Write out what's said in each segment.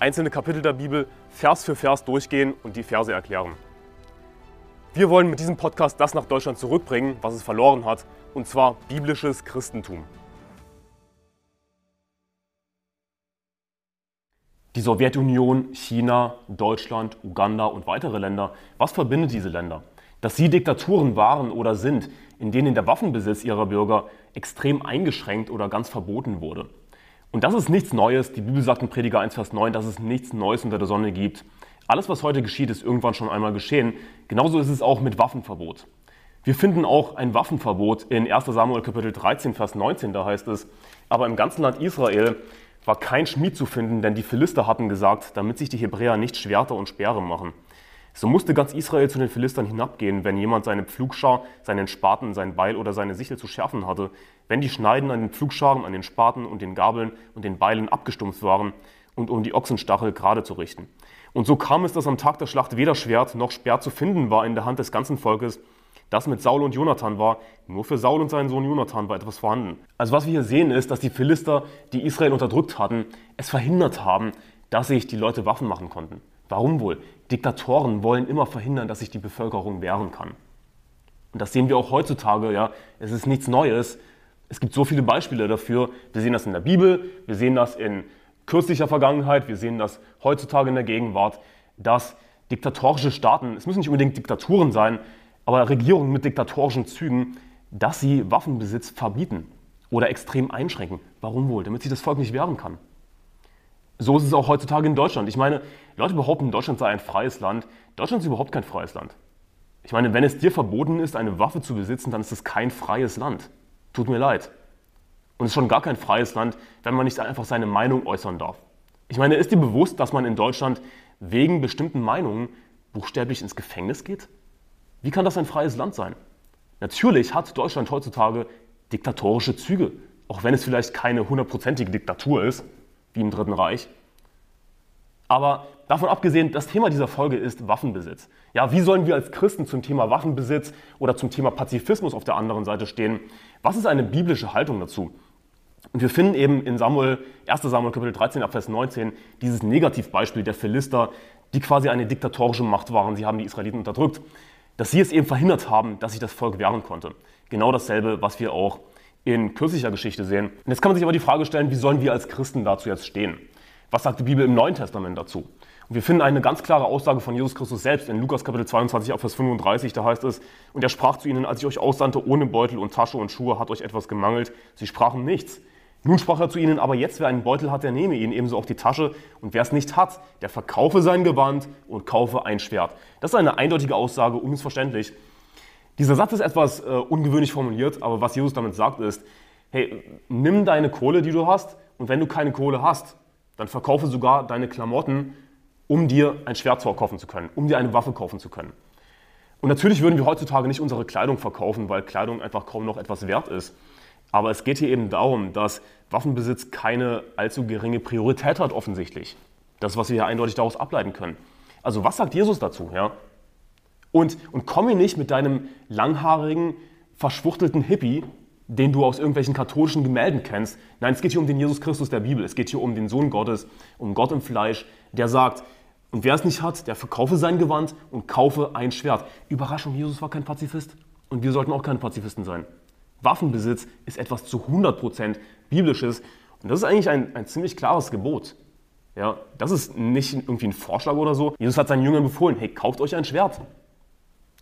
einzelne Kapitel der Bibel Vers für Vers durchgehen und die Verse erklären. Wir wollen mit diesem Podcast das nach Deutschland zurückbringen, was es verloren hat, und zwar biblisches Christentum. Die Sowjetunion, China, Deutschland, Uganda und weitere Länder, was verbindet diese Länder? Dass sie Diktaturen waren oder sind, in denen der Waffenbesitz ihrer Bürger extrem eingeschränkt oder ganz verboten wurde. Und das ist nichts Neues. Die Bibel sagt in Prediger 1, Vers 9, dass es nichts Neues unter der Sonne gibt. Alles, was heute geschieht, ist irgendwann schon einmal geschehen. Genauso ist es auch mit Waffenverbot. Wir finden auch ein Waffenverbot in 1 Samuel Kapitel 13, Vers 19. Da heißt es, aber im ganzen Land Israel war kein Schmied zu finden, denn die Philister hatten gesagt, damit sich die Hebräer nicht Schwerter und Speere machen. So musste ganz Israel zu den Philistern hinabgehen, wenn jemand seine Pflugschar, seinen Spaten, sein Beil oder seine Sichel zu schärfen hatte, wenn die Schneiden an den Pflugscharen, an den Spaten und den Gabeln und den Beilen abgestumpft waren und um die Ochsenstachel gerade zu richten. Und so kam es, dass am Tag der Schlacht weder Schwert noch Speer zu finden war in der Hand des ganzen Volkes. Das mit Saul und Jonathan war, nur für Saul und seinen Sohn Jonathan war etwas vorhanden. Also was wir hier sehen ist, dass die Philister, die Israel unterdrückt hatten, es verhindert haben, dass sich die Leute Waffen machen konnten. Warum wohl? Diktatoren wollen immer verhindern, dass sich die Bevölkerung wehren kann. Und das sehen wir auch heutzutage, ja. Es ist nichts Neues. Es gibt so viele Beispiele dafür. Wir sehen das in der Bibel, wir sehen das in kürzlicher Vergangenheit, wir sehen das heutzutage in der Gegenwart, dass diktatorische Staaten, es müssen nicht unbedingt Diktaturen sein, aber Regierungen mit diktatorischen Zügen, dass sie Waffenbesitz verbieten oder extrem einschränken. Warum wohl? Damit sich das Volk nicht wehren kann. So ist es auch heutzutage in Deutschland. Ich meine, Leute behaupten, Deutschland sei ein freies Land. Deutschland ist überhaupt kein freies Land. Ich meine, wenn es dir verboten ist, eine Waffe zu besitzen, dann ist es kein freies Land. Tut mir leid. Und es ist schon gar kein freies Land, wenn man nicht einfach seine Meinung äußern darf. Ich meine, ist dir bewusst, dass man in Deutschland wegen bestimmten Meinungen buchstäblich ins Gefängnis geht? Wie kann das ein freies Land sein? Natürlich hat Deutschland heutzutage diktatorische Züge, auch wenn es vielleicht keine hundertprozentige Diktatur ist wie im Dritten Reich. Aber davon abgesehen, das Thema dieser Folge ist Waffenbesitz. Ja, wie sollen wir als Christen zum Thema Waffenbesitz oder zum Thema Pazifismus auf der anderen Seite stehen? Was ist eine biblische Haltung dazu? Und wir finden eben in Samuel, 1. Samuel Kapitel 13 Vers 19 dieses Negativbeispiel der Philister, die quasi eine diktatorische Macht waren. Sie haben die Israeliten unterdrückt, dass sie es eben verhindert haben, dass sich das Volk wehren konnte. Genau dasselbe, was wir auch in kürzlicher Geschichte sehen. Und jetzt kann man sich aber die Frage stellen, wie sollen wir als Christen dazu jetzt stehen? Was sagt die Bibel im Neuen Testament dazu? Und wir finden eine ganz klare Aussage von Jesus Christus selbst in Lukas Kapitel 22, Vers 35. Da heißt es, und er sprach zu ihnen, als ich euch aussandte ohne Beutel und Tasche und Schuhe, hat euch etwas gemangelt. Sie sprachen nichts. Nun sprach er zu ihnen, aber jetzt, wer einen Beutel hat, der nehme ihn ebenso auch die Tasche. Und wer es nicht hat, der verkaufe sein Gewand und kaufe ein Schwert. Das ist eine eindeutige Aussage, unmissverständlich. Dieser Satz ist etwas äh, ungewöhnlich formuliert, aber was Jesus damit sagt ist, hey, nimm deine Kohle, die du hast, und wenn du keine Kohle hast, dann verkaufe sogar deine Klamotten, um dir ein Schwert kaufen zu können, um dir eine Waffe kaufen zu können. Und natürlich würden wir heutzutage nicht unsere Kleidung verkaufen, weil Kleidung einfach kaum noch etwas wert ist. Aber es geht hier eben darum, dass Waffenbesitz keine allzu geringe Priorität hat offensichtlich. Das, was wir hier eindeutig daraus ableiten können. Also was sagt Jesus dazu? Ja? Und, und komm mir nicht mit deinem langhaarigen, verschwuchtelten Hippie, den du aus irgendwelchen katholischen Gemälden kennst. Nein, es geht hier um den Jesus Christus der Bibel. Es geht hier um den Sohn Gottes, um Gott im Fleisch, der sagt, und wer es nicht hat, der verkaufe sein Gewand und kaufe ein Schwert. Überraschung, Jesus war kein Pazifist und wir sollten auch keine Pazifisten sein. Waffenbesitz ist etwas zu 100% biblisches und das ist eigentlich ein, ein ziemlich klares Gebot. Ja, das ist nicht irgendwie ein Vorschlag oder so. Jesus hat seinen Jüngern befohlen, hey, kauft euch ein Schwert.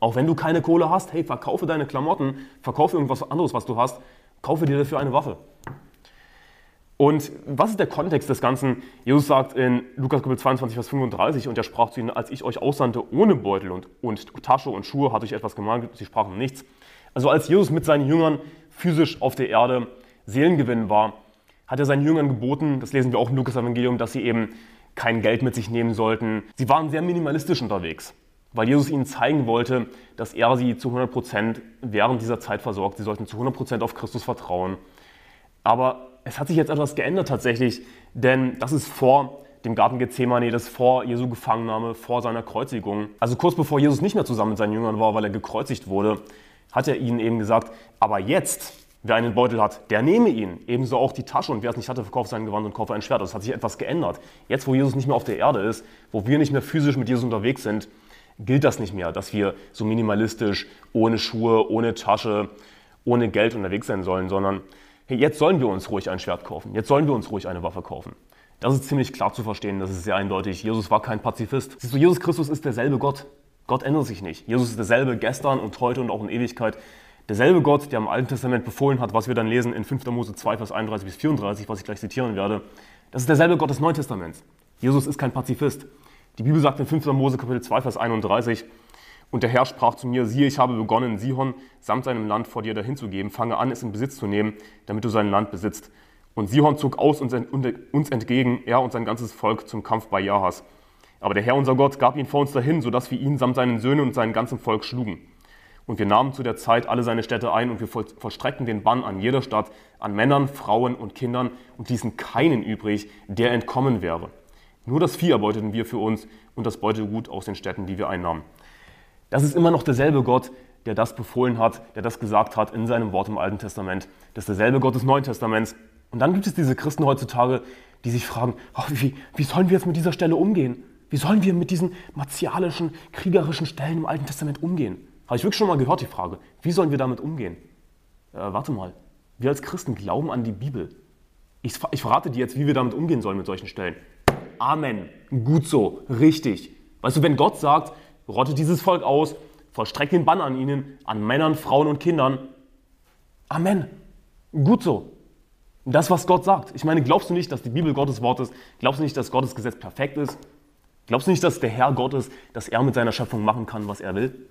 Auch wenn du keine Kohle hast, hey, verkaufe deine Klamotten, verkaufe irgendwas anderes, was du hast, kaufe dir dafür eine Waffe. Und was ist der Kontext des Ganzen? Jesus sagt in Lukas Kapitel 22, Vers 35, und er sprach zu ihnen, als ich euch aussandte ohne Beutel und, und Tasche und Schuhe, hatte ich etwas gemahnt, sie sprachen nichts. Also als Jesus mit seinen Jüngern physisch auf der Erde Seelengewinn war, hat er seinen Jüngern geboten, das lesen wir auch im Lukas-Evangelium, dass sie eben kein Geld mit sich nehmen sollten. Sie waren sehr minimalistisch unterwegs, weil Jesus ihnen zeigen wollte, dass er sie zu 100 Prozent während dieser Zeit versorgt. Sie sollten zu 100 Prozent auf Christus vertrauen. Aber es hat sich jetzt etwas geändert tatsächlich, denn das ist vor dem Garten Gethsemane, das vor Jesu Gefangennahme, vor seiner Kreuzigung. Also kurz bevor Jesus nicht mehr zusammen mit seinen Jüngern war, weil er gekreuzigt wurde, hat er ihnen eben gesagt, aber jetzt, wer einen Beutel hat, der nehme ihn. Ebenso auch die Tasche und wer es nicht hatte, verkauft sein Gewand und kaufe ein Schwert. Das hat sich etwas geändert. Jetzt, wo Jesus nicht mehr auf der Erde ist, wo wir nicht mehr physisch mit Jesus unterwegs sind, gilt das nicht mehr, dass wir so minimalistisch, ohne Schuhe, ohne Tasche, ohne Geld unterwegs sein sollen, sondern hey, jetzt sollen wir uns ruhig ein Schwert kaufen. Jetzt sollen wir uns ruhig eine Waffe kaufen. Das ist ziemlich klar zu verstehen, das ist sehr eindeutig. Jesus war kein Pazifist. Siehst du, Jesus Christus ist derselbe Gott. Gott ändert sich nicht. Jesus ist derselbe gestern und heute und auch in Ewigkeit. Derselbe Gott, der im Alten Testament befohlen hat, was wir dann lesen in 5. Mose 2, Vers 31 bis 34, was ich gleich zitieren werde. Das ist derselbe Gott des Neuen Testaments. Jesus ist kein Pazifist. Die Bibel sagt in 5. Mose Kapitel 2, Vers 31, und der Herr sprach zu mir, siehe, ich habe begonnen, Sihon samt seinem Land vor dir dahinzugeben, fange an, es in Besitz zu nehmen, damit du sein Land besitzt. Und Sihon zog aus uns entgegen, er und sein ganzes Volk zum Kampf bei Jahas. Aber der Herr unser Gott gab ihn vor uns dahin, sodass wir ihn samt seinen Söhnen und seinem ganzen Volk schlugen. Und wir nahmen zu der Zeit alle seine Städte ein und wir vollstreckten den Bann an jeder Stadt, an Männern, Frauen und Kindern und ließen keinen übrig, der entkommen wäre. Nur das Vieh erbeuteten wir für uns und das Beutegut aus den Städten, die wir einnahmen. Das ist immer noch derselbe Gott, der das befohlen hat, der das gesagt hat in seinem Wort im Alten Testament. Das ist derselbe Gott des Neuen Testaments. Und dann gibt es diese Christen heutzutage, die sich fragen, oh, wie, wie sollen wir jetzt mit dieser Stelle umgehen? Wie sollen wir mit diesen martialischen, kriegerischen Stellen im Alten Testament umgehen? Habe ich wirklich schon mal gehört, die Frage. Wie sollen wir damit umgehen? Äh, warte mal. Wir als Christen glauben an die Bibel. Ich, ich verrate dir jetzt, wie wir damit umgehen sollen mit solchen Stellen. Amen. Gut so. Richtig. Weißt du, wenn Gott sagt, rottet dieses Volk aus, vollstreckt den Bann an ihnen, an Männern, Frauen und Kindern. Amen. Gut so. Das, was Gott sagt. Ich meine, glaubst du nicht, dass die Bibel Gottes Wort ist? Glaubst du nicht, dass Gottes Gesetz perfekt ist? Glaubst du nicht, dass der Herr Gott ist, dass er mit seiner Schöpfung machen kann, was er will?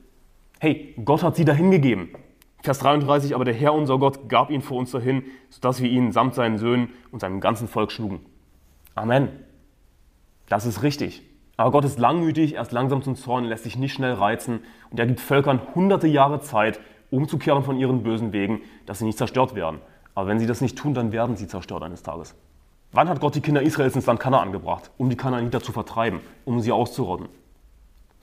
Hey, Gott hat sie dahin gegeben. Vers 33, aber der Herr unser Gott gab ihn vor uns dahin, sodass wir ihn samt seinen Söhnen und seinem ganzen Volk schlugen. Amen. Das ist richtig. Aber Gott ist langmütig, er ist langsam zum Zorn, lässt sich nicht schnell reizen und er gibt Völkern hunderte Jahre Zeit, umzukehren von ihren bösen Wegen, dass sie nicht zerstört werden. Aber wenn sie das nicht tun, dann werden sie zerstört eines Tages. Wann hat Gott die Kinder Israels ins Land Kanaan gebracht? Um die Kanaaniter zu vertreiben, um sie auszurotten.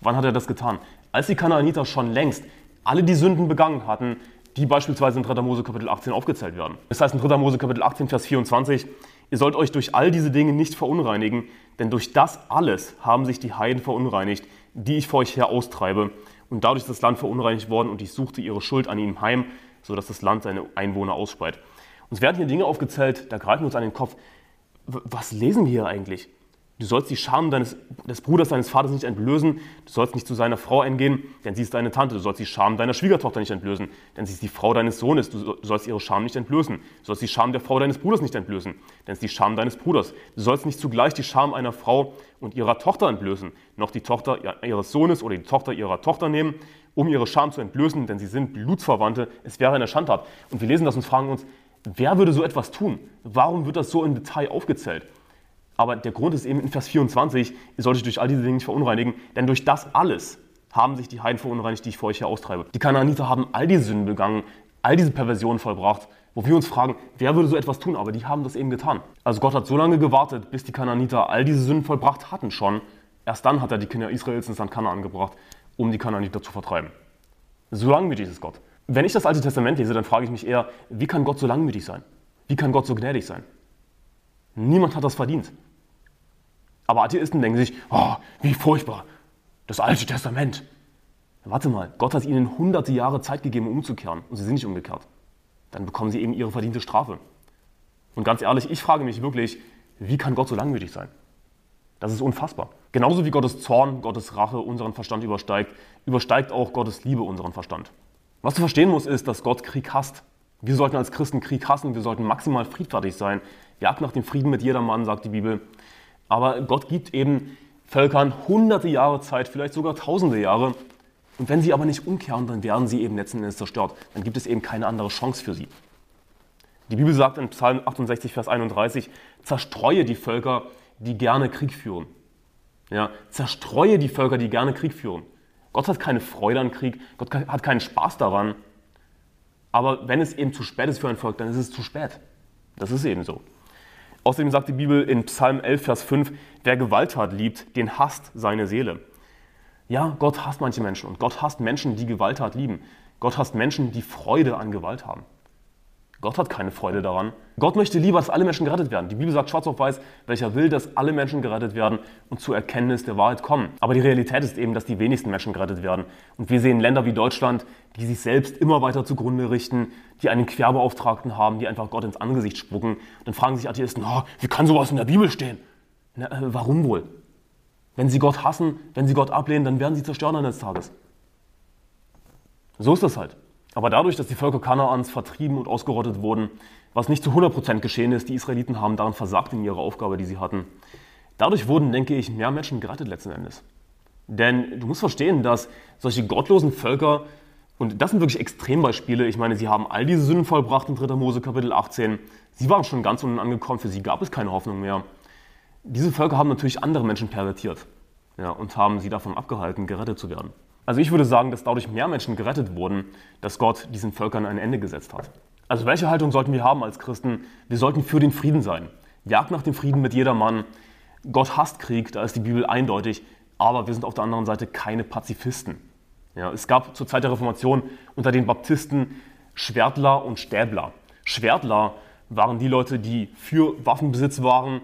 Wann hat er das getan? Als die Kanaaniter schon längst alle die Sünden begangen hatten, die beispielsweise in 3. Mose Kapitel 18 aufgezählt werden. Das heißt in 3. Mose Kapitel 18, Vers 24, ihr sollt euch durch all diese Dinge nicht verunreinigen, denn durch das alles haben sich die Heiden verunreinigt, die ich vor euch her austreibe. Und dadurch ist das Land verunreinigt worden und ich suchte ihre Schuld an ihnen heim, sodass das Land seine Einwohner ausspeit. Uns werden hier Dinge aufgezählt, da greifen wir uns an den Kopf. Was lesen wir hier eigentlich? Du sollst die Scham deines, des Bruders deines Vaters nicht entblößen. Du sollst nicht zu seiner Frau eingehen, denn sie ist deine Tante. Du sollst die Scham deiner Schwiegertochter nicht entblößen, denn sie ist die Frau deines Sohnes. Du sollst ihre Scham nicht entblößen. Du sollst die Scham der Frau deines Bruders nicht entblößen, denn es ist die Scham deines Bruders. Du sollst nicht zugleich die Scham einer Frau und ihrer Tochter entblößen, noch die Tochter ihres Sohnes oder die Tochter ihrer Tochter nehmen, um ihre Scham zu entblößen, denn sie sind Blutsverwandte. Es wäre eine Schandtat. Und wir lesen das und fragen uns, wer würde so etwas tun? Warum wird das so im Detail aufgezählt? Aber der Grund ist eben in Vers 24, ihr solltet durch all diese Dinge nicht verunreinigen, denn durch das alles haben sich die Heiden verunreinigt, die ich vor euch hier austreibe. Die Kanaaniter haben all diese Sünden begangen, all diese Perversionen vollbracht, wo wir uns fragen, wer würde so etwas tun? Aber die haben das eben getan. Also Gott hat so lange gewartet, bis die Kanaaniter all diese Sünden vollbracht hatten schon. Erst dann hat er die Kinder Israels ins Land Kanaan gebracht, um die Kanaaniter zu vertreiben. So langmütig ist Gott. Wenn ich das Alte Testament lese, dann frage ich mich eher, wie kann Gott so langmütig sein? Wie kann Gott so gnädig sein? Niemand hat das verdient. Aber Atheisten denken sich, oh, wie furchtbar, das Alte Testament. Warte mal, Gott hat ihnen hunderte Jahre Zeit gegeben, um umzukehren und sie sind nicht umgekehrt. Dann bekommen sie eben ihre verdiente Strafe. Und ganz ehrlich, ich frage mich wirklich, wie kann Gott so langmütig sein? Das ist unfassbar. Genauso wie Gottes Zorn, Gottes Rache unseren Verstand übersteigt, übersteigt auch Gottes Liebe unseren Verstand. Was du verstehen musst, ist, dass Gott Krieg hasst. Wir sollten als Christen Krieg hassen, wir sollten maximal friedfertig sein. Jagd nach dem Frieden mit jedermann, sagt die Bibel. Aber Gott gibt eben Völkern hunderte Jahre Zeit, vielleicht sogar tausende Jahre. Und wenn sie aber nicht umkehren, dann werden sie eben letzten Endes zerstört. Dann gibt es eben keine andere Chance für sie. Die Bibel sagt in Psalm 68, Vers 31, zerstreue die Völker, die gerne Krieg führen. Ja, zerstreue die Völker, die gerne Krieg führen. Gott hat keine Freude an Krieg, Gott hat keinen Spaß daran. Aber wenn es eben zu spät ist für ein Volk, dann ist es zu spät. Das ist eben so. Außerdem sagt die Bibel in Psalm 11, Vers 5, wer Gewalttat liebt, den hasst seine Seele. Ja, Gott hasst manche Menschen und Gott hasst Menschen, die Gewalttat lieben. Gott hasst Menschen, die Freude an Gewalt haben. Gott hat keine Freude daran. Gott möchte lieber, dass alle Menschen gerettet werden. Die Bibel sagt schwarz auf weiß, welcher will, dass alle Menschen gerettet werden und zur Erkenntnis der Wahrheit kommen. Aber die Realität ist eben, dass die wenigsten Menschen gerettet werden. Und wir sehen Länder wie Deutschland, die sich selbst immer weiter zugrunde richten, die einen Querbeauftragten haben, die einfach Gott ins Angesicht spucken. Dann fragen sich Atheisten, oh, wie kann sowas in der Bibel stehen? Na, äh, warum wohl? Wenn sie Gott hassen, wenn sie Gott ablehnen, dann werden sie zerstören eines Tages. So ist das halt. Aber dadurch, dass die Völker Kanaans vertrieben und ausgerottet wurden, was nicht zu 100% geschehen ist, die Israeliten haben daran versagt in ihrer Aufgabe, die sie hatten, dadurch wurden, denke ich, mehr Menschen gerettet letzten Endes. Denn du musst verstehen, dass solche gottlosen Völker, und das sind wirklich Extrembeispiele, ich meine, sie haben all diese Sünden vollbracht in 3. Mose Kapitel 18, sie waren schon ganz unten angekommen, für sie gab es keine Hoffnung mehr. Diese Völker haben natürlich andere Menschen pervertiert ja, und haben sie davon abgehalten, gerettet zu werden. Also ich würde sagen, dass dadurch mehr Menschen gerettet wurden, dass Gott diesen Völkern ein Ende gesetzt hat. Also welche Haltung sollten wir haben als Christen? Wir sollten für den Frieden sein. Jagd nach dem Frieden mit jedermann. Gott hasst Krieg, da ist die Bibel eindeutig, aber wir sind auf der anderen Seite keine Pazifisten. Ja, es gab zur Zeit der Reformation unter den Baptisten Schwertler und Stäbler. Schwertler waren die Leute, die für Waffenbesitz waren.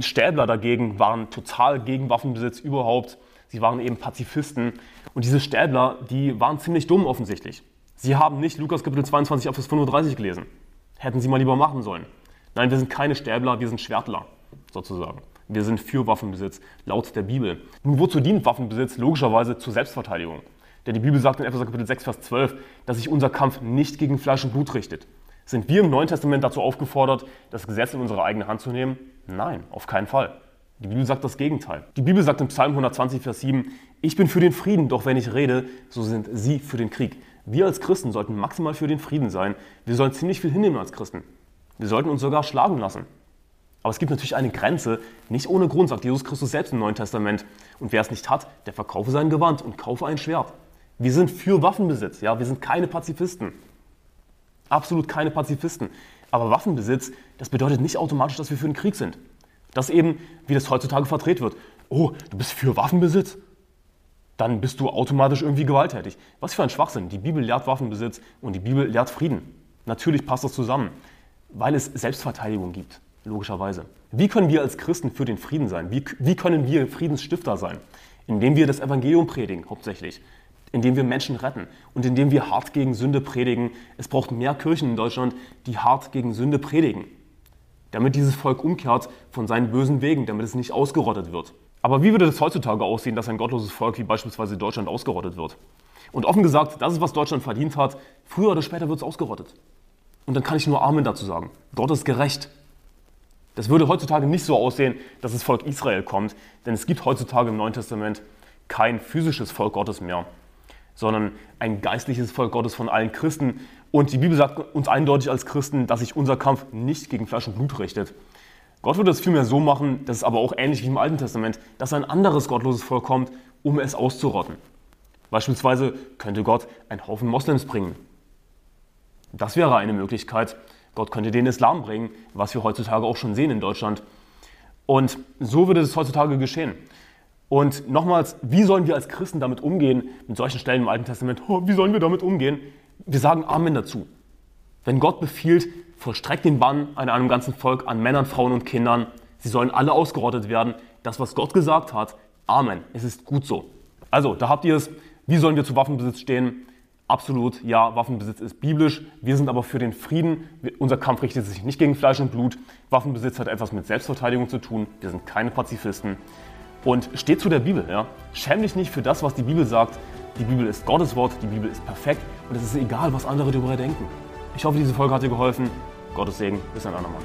Stäbler dagegen waren total gegen Waffenbesitz überhaupt. Sie waren eben Pazifisten. Und diese Stäbler, die waren ziemlich dumm offensichtlich. Sie haben nicht Lukas Kapitel 22 Vers 35 gelesen. Hätten sie mal lieber machen sollen. Nein, wir sind keine Stäbler, wir sind Schwertler, sozusagen. Wir sind für Waffenbesitz, laut der Bibel. Nun, wozu dient Waffenbesitz? Logischerweise zur Selbstverteidigung. Denn die Bibel sagt in Epheser Kapitel 6, Vers 12, dass sich unser Kampf nicht gegen Fleisch und Blut richtet. Sind wir im Neuen Testament dazu aufgefordert, das Gesetz in unsere eigene Hand zu nehmen? Nein, auf keinen Fall. Die Bibel sagt das Gegenteil. Die Bibel sagt in Psalm 120, Vers 7, ich bin für den Frieden, doch wenn ich rede, so sind sie für den Krieg. Wir als Christen sollten maximal für den Frieden sein. Wir sollen ziemlich viel hinnehmen als Christen. Wir sollten uns sogar schlagen lassen. Aber es gibt natürlich eine Grenze, nicht ohne Grund, sagt Jesus Christus selbst im Neuen Testament. Und wer es nicht hat, der verkaufe sein Gewand und kaufe ein Schwert. Wir sind für Waffenbesitz, ja, wir sind keine Pazifisten. Absolut keine Pazifisten. Aber Waffenbesitz, das bedeutet nicht automatisch, dass wir für den Krieg sind. Das eben, wie das heutzutage verdreht wird. Oh, du bist für Waffenbesitz? Dann bist du automatisch irgendwie gewalttätig. Was für ein Schwachsinn. Die Bibel lehrt Waffenbesitz und die Bibel lehrt Frieden. Natürlich passt das zusammen, weil es Selbstverteidigung gibt, logischerweise. Wie können wir als Christen für den Frieden sein? Wie, wie können wir Friedensstifter sein? Indem wir das Evangelium predigen, hauptsächlich. Indem wir Menschen retten und indem wir hart gegen Sünde predigen. Es braucht mehr Kirchen in Deutschland, die hart gegen Sünde predigen damit dieses Volk umkehrt von seinen bösen Wegen, damit es nicht ausgerottet wird. Aber wie würde es heutzutage aussehen, dass ein gottloses Volk wie beispielsweise Deutschland ausgerottet wird? Und offen gesagt, das ist, was Deutschland verdient hat. Früher oder später wird es ausgerottet. Und dann kann ich nur Amen dazu sagen. Gott ist gerecht. Das würde heutzutage nicht so aussehen, dass das Volk Israel kommt, denn es gibt heutzutage im Neuen Testament kein physisches Volk Gottes mehr, sondern ein geistliches Volk Gottes von allen Christen. Und die Bibel sagt uns eindeutig als Christen, dass sich unser Kampf nicht gegen Fleisch und Blut richtet. Gott würde es vielmehr so machen, das ist aber auch ähnlich wie im Alten Testament, dass ein anderes gottloses Volk kommt, um es auszurotten. Beispielsweise könnte Gott einen Haufen Moslems bringen. Das wäre eine Möglichkeit. Gott könnte den Islam bringen, was wir heutzutage auch schon sehen in Deutschland. Und so würde es heutzutage geschehen. Und nochmals, wie sollen wir als Christen damit umgehen, mit solchen Stellen im Alten Testament? Wie sollen wir damit umgehen? Wir sagen Amen dazu. Wenn Gott befiehlt, vollstreckt den Bann an einem ganzen Volk, an Männern, Frauen und Kindern, sie sollen alle ausgerottet werden. Das, was Gott gesagt hat, Amen. Es ist gut so. Also, da habt ihr es. Wie sollen wir zu Waffenbesitz stehen? Absolut, ja, Waffenbesitz ist biblisch. Wir sind aber für den Frieden. Unser Kampf richtet sich nicht gegen Fleisch und Blut. Waffenbesitz hat etwas mit Selbstverteidigung zu tun. Wir sind keine Pazifisten. Und steht zu der Bibel. Ja? Schäm dich nicht für das, was die Bibel sagt. Die Bibel ist Gottes Wort, die Bibel ist perfekt und es ist egal, was andere darüber denken. Ich hoffe, diese Folge hat dir geholfen. Gottes Segen, bis ein andermal.